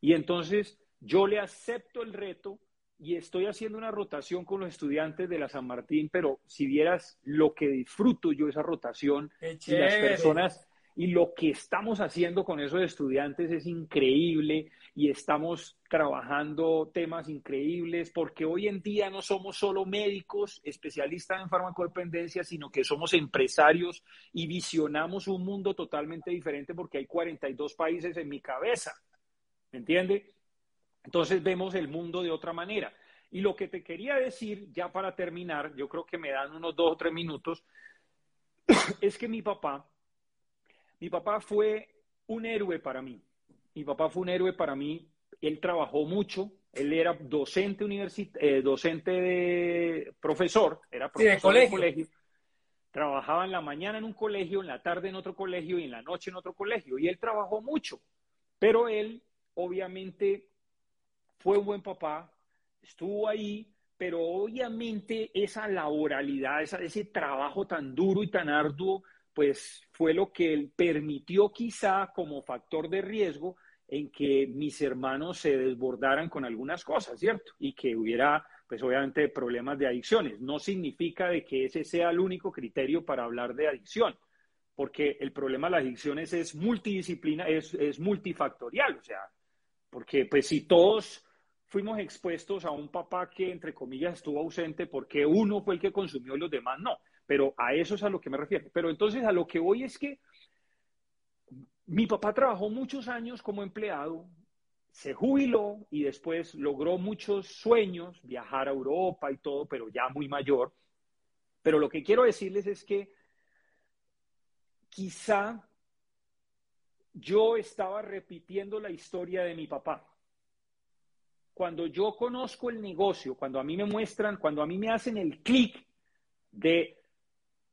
Speaker 3: Y entonces yo le acepto el reto y estoy haciendo una rotación con los estudiantes de la San Martín, pero si vieras lo que disfruto yo esa rotación y las personas y lo que estamos haciendo con esos estudiantes es increíble y estamos trabajando temas increíbles porque hoy en día no somos solo médicos especialistas en farmacodependencia, sino que somos empresarios y visionamos un mundo totalmente diferente porque hay 42 países en mi cabeza. ¿Me entiende? Entonces vemos el mundo de otra manera. Y lo que te quería decir, ya para terminar, yo creo que me dan unos dos o tres minutos, es que mi papá, mi papá fue un héroe para mí. Mi papá fue un héroe para mí. Él trabajó mucho. Él era docente eh, docente de profesor, era profesor de colegio. Trabajaba en la mañana en un colegio, en la tarde en otro colegio y en la noche en otro colegio. Y él trabajó mucho. Pero él, obviamente, fue un buen papá, estuvo ahí, pero obviamente esa laboralidad, ese trabajo tan duro y tan arduo, pues fue lo que él permitió quizá como factor de riesgo en que mis hermanos se desbordaran con algunas cosas, ¿cierto? Y que hubiera, pues obviamente, problemas de adicciones. No significa de que ese sea el único criterio para hablar de adicción, porque el problema de las adicciones es multidisciplina, es, es multifactorial, o sea, porque pues si todos fuimos expuestos a un papá que, entre comillas, estuvo ausente porque uno fue el que consumió y los demás no. Pero a eso es a lo que me refiero. Pero entonces a lo que voy es que mi papá trabajó muchos años como empleado, se jubiló y después logró muchos sueños, viajar a Europa y todo, pero ya muy mayor. Pero lo que quiero decirles es que quizá yo estaba repitiendo la historia de mi papá cuando yo conozco el negocio, cuando a mí me muestran, cuando a mí me hacen el clic de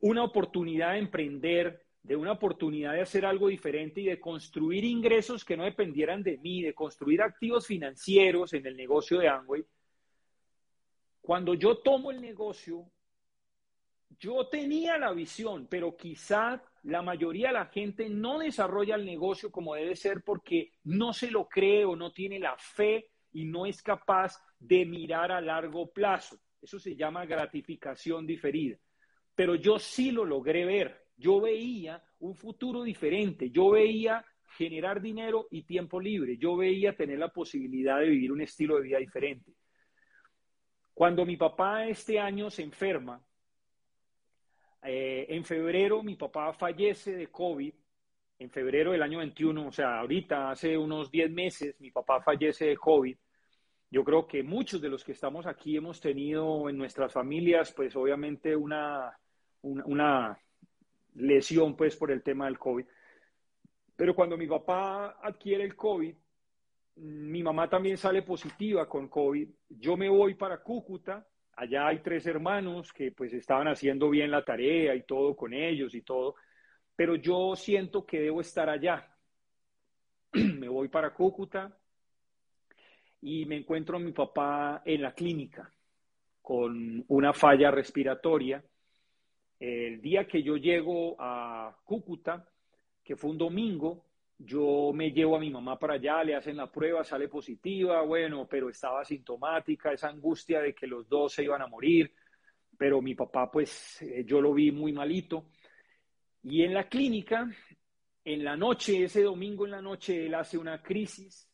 Speaker 3: una oportunidad de emprender, de una oportunidad de hacer algo diferente y de construir ingresos que no dependieran de mí, de construir activos financieros en el negocio de Amway, cuando yo tomo el negocio, yo tenía la visión, pero quizá la mayoría de la gente no desarrolla el negocio como debe ser porque no se lo cree o no tiene la fe y no es capaz de mirar a largo plazo. Eso se llama gratificación diferida. Pero yo sí lo logré ver. Yo veía un futuro diferente. Yo veía generar dinero y tiempo libre. Yo veía tener la posibilidad de vivir un estilo de vida diferente. Cuando mi papá este año se enferma, eh, en febrero mi papá fallece de COVID, en febrero del año 21, o sea, ahorita hace unos 10 meses, mi papá fallece de COVID. Yo creo que muchos de los que estamos aquí hemos tenido en nuestras familias, pues obviamente una, una, lesión pues por el tema del COVID. Pero cuando mi papá adquiere el COVID, mi mamá también sale positiva con COVID. Yo me voy para Cúcuta, allá hay tres hermanos que pues estaban haciendo bien la tarea y todo con ellos y todo, pero yo siento que debo estar allá. me voy para Cúcuta, y me encuentro a mi papá en la clínica con una falla respiratoria. El día que yo llego a Cúcuta, que fue un domingo, yo me llevo a mi mamá para allá, le hacen la prueba, sale positiva, bueno, pero estaba sintomática, esa angustia de que los dos se iban a morir, pero mi papá pues eh, yo lo vi muy malito. Y en la clínica, en la noche, ese domingo en la noche, él hace una crisis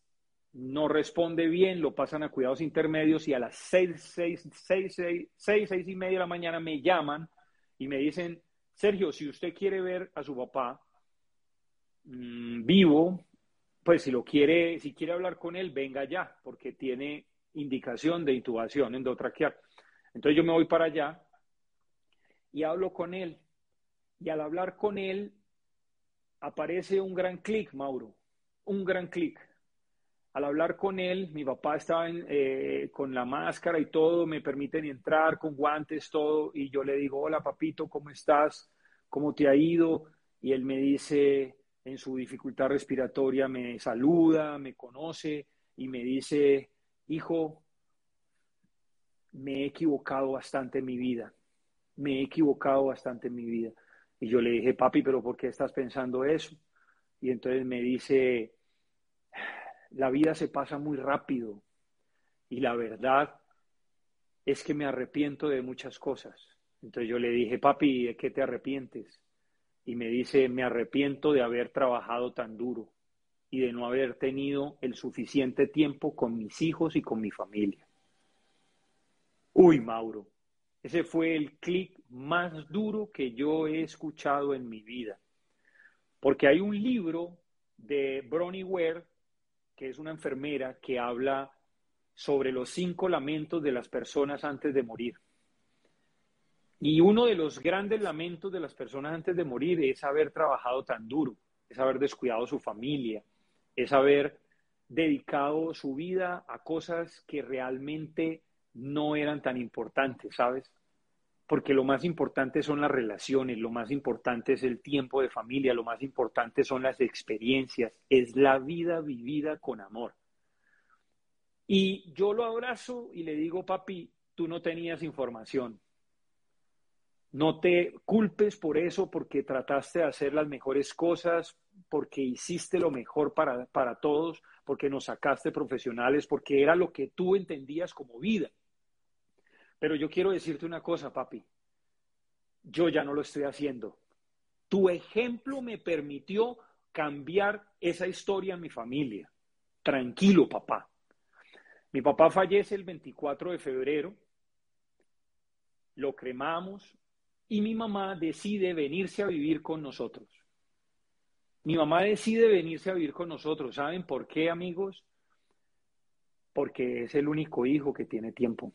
Speaker 3: no responde bien, lo pasan a cuidados intermedios y a las seis, seis, seis, seis, seis, seis y media de la mañana me llaman y me dicen, Sergio, si usted quiere ver a su papá mm, vivo, pues si lo quiere, si quiere hablar con él, venga ya, porque tiene indicación de intubación endotraqueal. Entonces yo me voy para allá y hablo con él. Y al hablar con él, aparece un gran clic, Mauro, un gran clic al hablar con él, mi papá estaba eh, con la máscara y todo, me permiten entrar con guantes, todo, y yo le digo, hola papito, ¿cómo estás? ¿Cómo te ha ido? Y él me dice, en su dificultad respiratoria, me saluda, me conoce y me dice, hijo, me he equivocado bastante en mi vida, me he equivocado bastante en mi vida. Y yo le dije, papi, pero ¿por qué estás pensando eso? Y entonces me dice, la vida se pasa muy rápido y la verdad es que me arrepiento de muchas cosas. Entonces yo le dije, papi, ¿de qué te arrepientes? Y me dice, me arrepiento de haber trabajado tan duro y de no haber tenido el suficiente tiempo con mis hijos y con mi familia. Uy, Mauro, ese fue el clic más duro que yo he escuchado en mi vida. Porque hay un libro de Bronnie Ware, que es una enfermera, que habla sobre los cinco lamentos de las personas antes de morir. Y uno de los grandes lamentos de las personas antes de morir es haber trabajado tan duro, es haber descuidado su familia, es haber dedicado su vida a cosas que realmente no eran tan importantes, ¿sabes? Porque lo más importante son las relaciones, lo más importante es el tiempo de familia, lo más importante son las experiencias, es la vida vivida con amor. Y yo lo abrazo y le digo, papi, tú no tenías información, no te culpes por eso, porque trataste de hacer las mejores cosas, porque hiciste lo mejor para, para todos, porque nos sacaste profesionales, porque era lo que tú entendías como vida. Pero yo quiero decirte una cosa, papi. Yo ya no lo estoy haciendo. Tu ejemplo me permitió cambiar esa historia en mi familia. Tranquilo, papá. Mi papá fallece el 24 de febrero. Lo cremamos, y mi mamá decide venirse a vivir con nosotros. Mi mamá decide venirse a vivir con nosotros. ¿Saben por qué, amigos? Porque es el único hijo que tiene tiempo.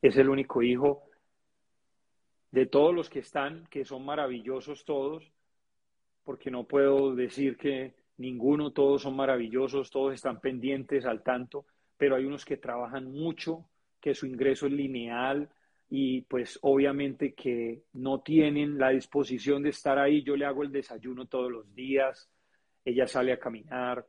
Speaker 3: Es el único hijo de todos los que están, que son maravillosos todos, porque no puedo decir que ninguno, todos son maravillosos, todos están pendientes al tanto, pero hay unos que trabajan mucho, que su ingreso es lineal, y pues obviamente que no tienen la disposición de estar ahí. Yo le hago el desayuno todos los días, ella sale a caminar,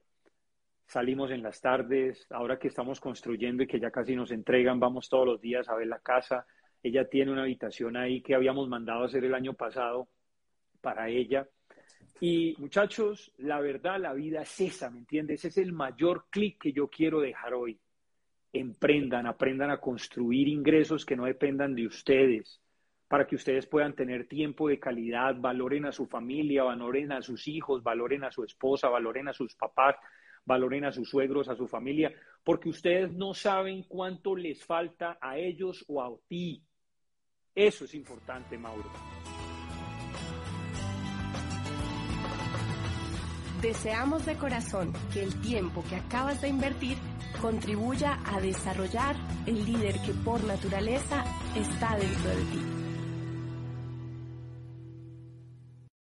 Speaker 3: salimos en las tardes, ahora que estamos construyendo y que ya casi nos entregan, vamos todos los días a ver la casa. Ella tiene una habitación ahí que habíamos mandado hacer el año pasado para ella. Y muchachos, la verdad, la vida es esa, ¿me entiendes? Ese es el mayor clic que yo quiero dejar hoy emprendan, aprendan a construir ingresos que no dependan de ustedes, para que ustedes puedan tener tiempo de calidad, valoren a su familia, valoren a sus hijos, valoren a su esposa, valoren a sus papás, valoren a sus suegros, a su familia, porque ustedes no saben cuánto les falta a ellos o a ti. Eso es importante, Mauro.
Speaker 1: Deseamos de corazón que el tiempo que acabas de invertir contribuya a desarrollar el líder que por naturaleza está dentro de ti.